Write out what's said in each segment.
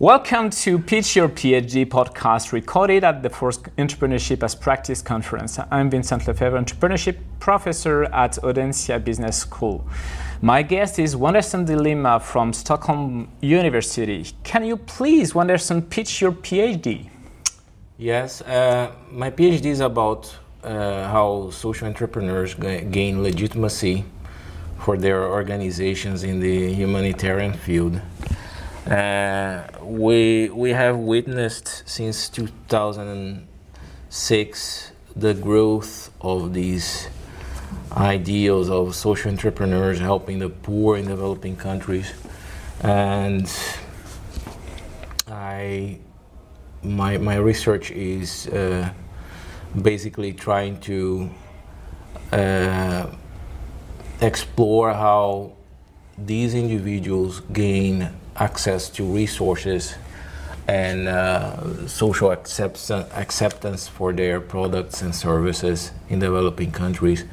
Welcome to Pitch Your PhD podcast, recorded at the fourth Entrepreneurship as Practice conference. I'm Vincent Lefebvre, Entrepreneurship Professor at Audencia Business School. My guest is Wenderson de Lima from Stockholm University. Can you please, Wenderson, pitch your PhD? Yes, uh, my PhD is about uh, how social entrepreneurs gain legitimacy for their organizations in the humanitarian field. Uh, we we have witnessed since 2006 the growth of these ideals of social entrepreneurs helping the poor in developing countries, and I my my research is uh, basically trying to uh, explore how these individuals gain access to resources and uh, social accept- acceptance for their products and services in developing countries,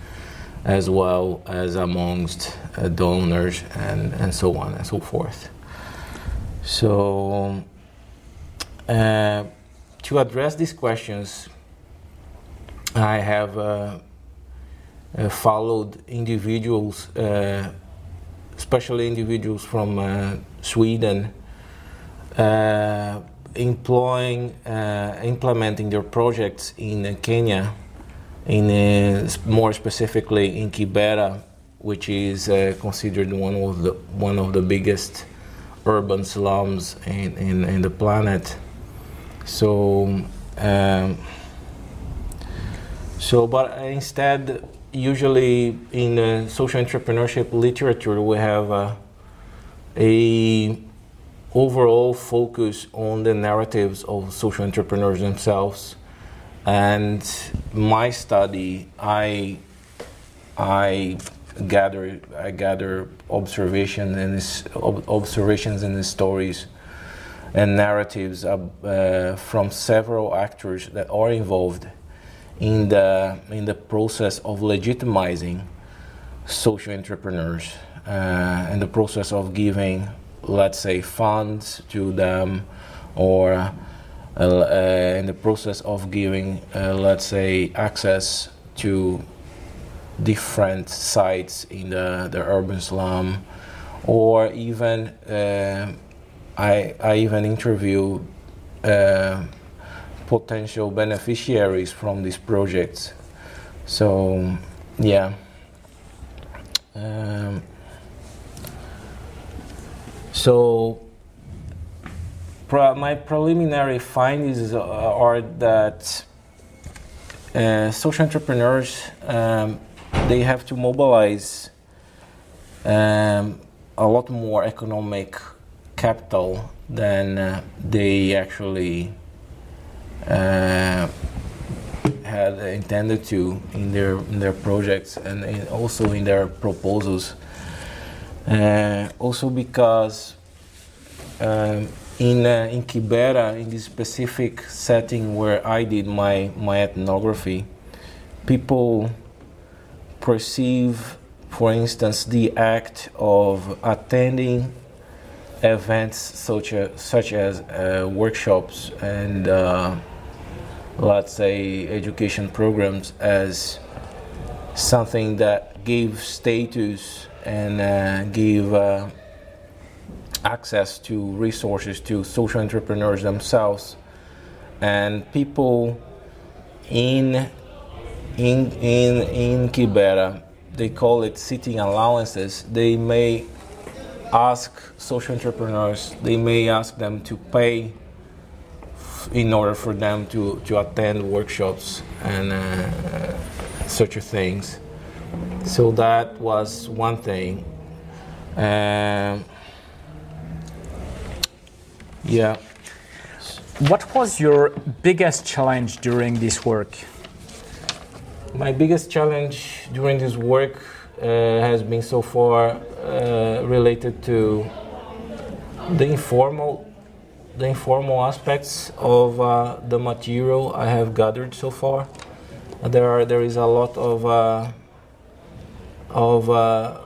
as well as amongst uh, donors and, and so on and so forth. So, uh, to address these questions, I have uh, uh, followed individuals, uh, especially individuals from Sweden, uh, employing, uh, implementing their projects in Kenya, in more specifically in Kibera, which is considered one of the one of the biggest urban slums in, in, in the planet. So, um, so, but instead, usually in uh, social entrepreneurship literature, we have uh, a overall focus on the narratives of social entrepreneurs themselves. And my study, I, I gather, I gather observation and observations and stories and narratives uh, from several actors that are involved in the in the process of legitimizing social entrepreneurs uh, and the process of giving, let's say, funds to them, or uh, uh, in the process of giving, uh, let's say, access to different sites in the, the urban slum, or even uh, I I even interview potential beneficiaries from these projects. So, yeah. Um, so, my preliminary findings are that uh, social entrepreneurs um, they have to mobilize um, a lot more economic capital than uh, they actually uh, had intended to in their in their projects and in, also in their proposals. Uh, also because um, in uh, in Kibera, in this specific setting where I did my my ethnography, people perceive, for instance, the act of attending events such as, such as uh, workshops and uh, let's say education programs as something that gave status and uh, give uh, access to resources to social entrepreneurs themselves and people in in in in Kibera they call it sitting allowances they may ask social entrepreneurs they may ask them to pay in order for them to, to attend workshops and uh, such things. So that was one thing. Um, yeah. What was your biggest challenge during this work? My biggest challenge during this work uh, has been so far uh, related to the informal the informal aspects of uh, the material I have gathered so far. There are there is a lot of uh, of uh,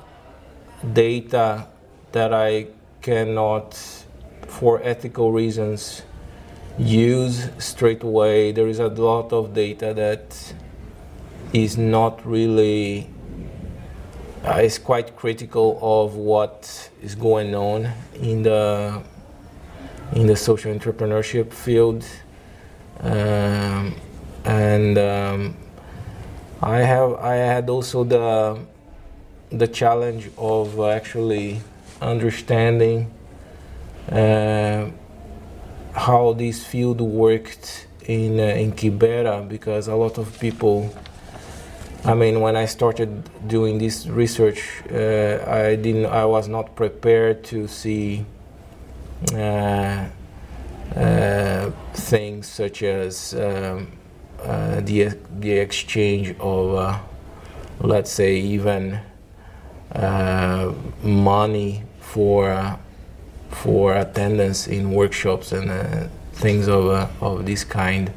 data that I cannot for ethical reasons, use straight away. There is a lot of data that is not really uh, is quite critical of what is going on in the in the social entrepreneurship field, um, and um, I have I had also the the challenge of actually understanding how this field worked in uh, in Kibera because a lot of people. I mean, when I started doing this research, uh, I didn't. I was not prepared to see uh, uh, things such as um, uh, the the exchange of, let's say, even money for for attendance in workshops and uh, things of, uh, of this kind.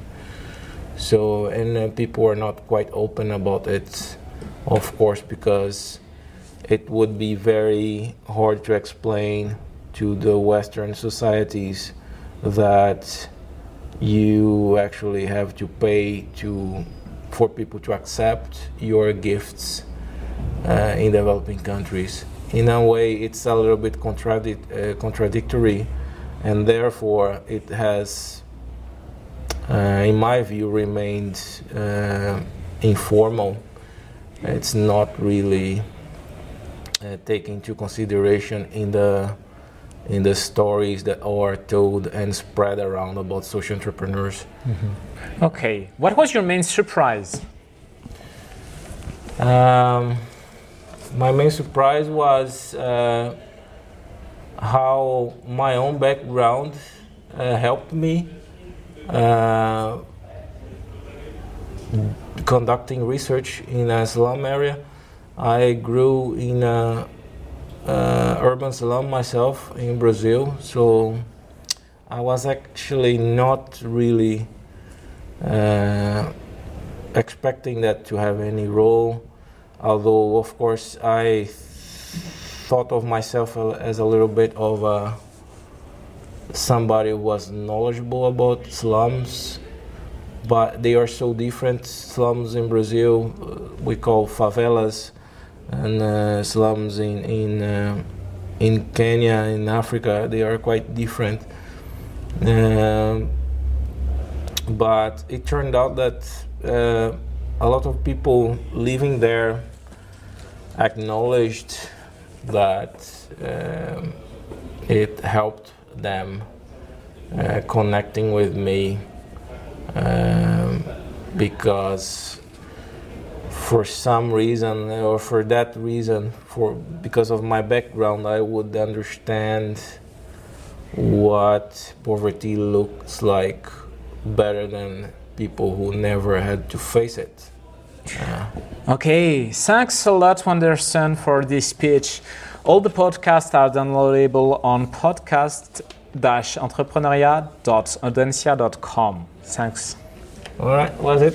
So, and uh, people are not quite open about it, of course, because it would be very hard to explain to the Western societies that you actually have to pay to for people to accept your gifts uh, in developing countries in a way it's a little bit contradic- uh, contradictory and therefore it has uh, in my view remained uh, informal. It's not really uh, taken into consideration in the in the stories that are told and spread around about social entrepreneurs. Mm-hmm. okay what was your main surprise? Um, my main surprise was uh, how my own background uh, helped me uh, conducting research in a slum area. I grew in a uh, urban slum myself in Brazil, so I was actually not really uh, expecting that to have any role although of course I thought of myself as a little bit of a, somebody who was knowledgeable about slums, but they are so different. Slums in Brazil uh, we call favelas, and uh, slums in in uh, in Kenya in Africa they are quite different. Um, but it turned out that uh, a lot of people living there acknowledged that um, it helped them uh, connecting with me um, because for some reason or for that reason for because of my background I would understand what poverty looks like better than people who never had to face it Okay, thanks a lot, Wenderson, for this speech. All the podcasts are downloadable on podcast-entrepreneuriat.audencia.com. Thanks. All right, was it?